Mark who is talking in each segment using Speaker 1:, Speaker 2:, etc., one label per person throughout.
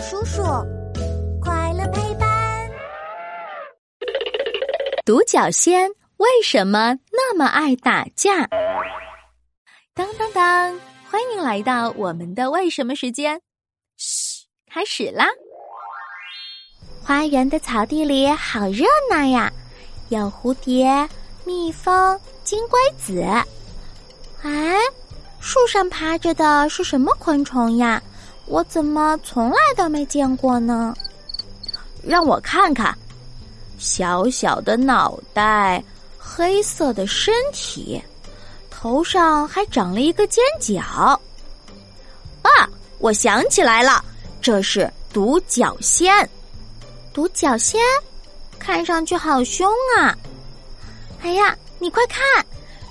Speaker 1: 叔叔，快乐陪伴。
Speaker 2: 独角仙为什么那么爱打架？当当当！欢迎来到我们的为什么时间。嘘，开始啦！花园的草地里好热闹呀，有蝴蝶、蜜蜂、金龟子。哎，树上趴着的是什么昆虫呀？我怎么从来都没见过呢？让我看看，小小的脑袋，黑色的身体，头上还长了一个尖角。啊，我想起来了，这是独角仙。独角仙，看上去好凶啊！哎呀，你快看，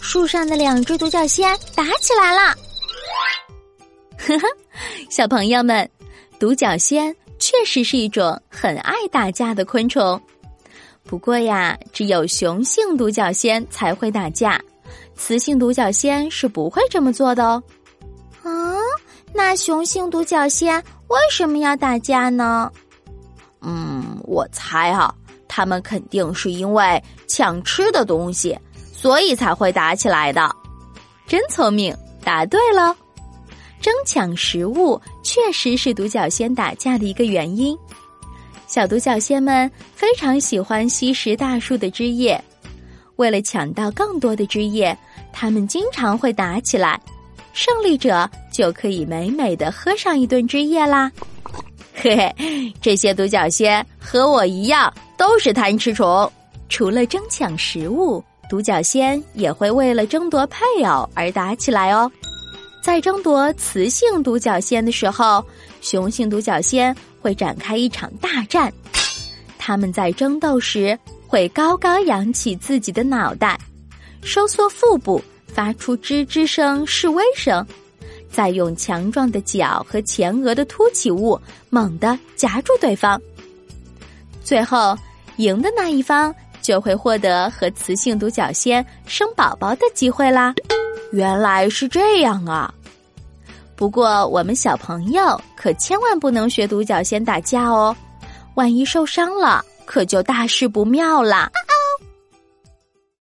Speaker 2: 树上的两只独角仙打起来了。呵呵。小朋友们，独角仙确实是一种很爱打架的昆虫。不过呀，只有雄性独角仙才会打架，雌性独角仙是不会这么做的哦。啊，那雄性独角仙为什么要打架呢？嗯，我猜哈，他们肯定是因为抢吃的东西，所以才会打起来的。真聪明，答对了。争抢食物确实是独角仙打架的一个原因。小独角仙们非常喜欢吸食大树的枝叶，为了抢到更多的枝叶，它们经常会打起来。胜利者就可以美美的喝上一顿枝叶啦。嘿嘿，这些独角仙和我一样都是贪吃虫。除了争抢食物，独角仙也会为了争夺配偶而打起来哦。在争夺雌性独角仙的时候，雄性独角仙会展开一场大战。他们在争斗时会高高扬起自己的脑袋，收缩腹部，发出吱吱声示威声，再用强壮的脚和前额的凸起物猛地夹住对方。最后，赢的那一方就会获得和雌性独角仙生宝宝的机会啦。原来是这样啊！不过我们小朋友可千万不能学独角仙打架哦，万一受伤了，可就大事不妙啦。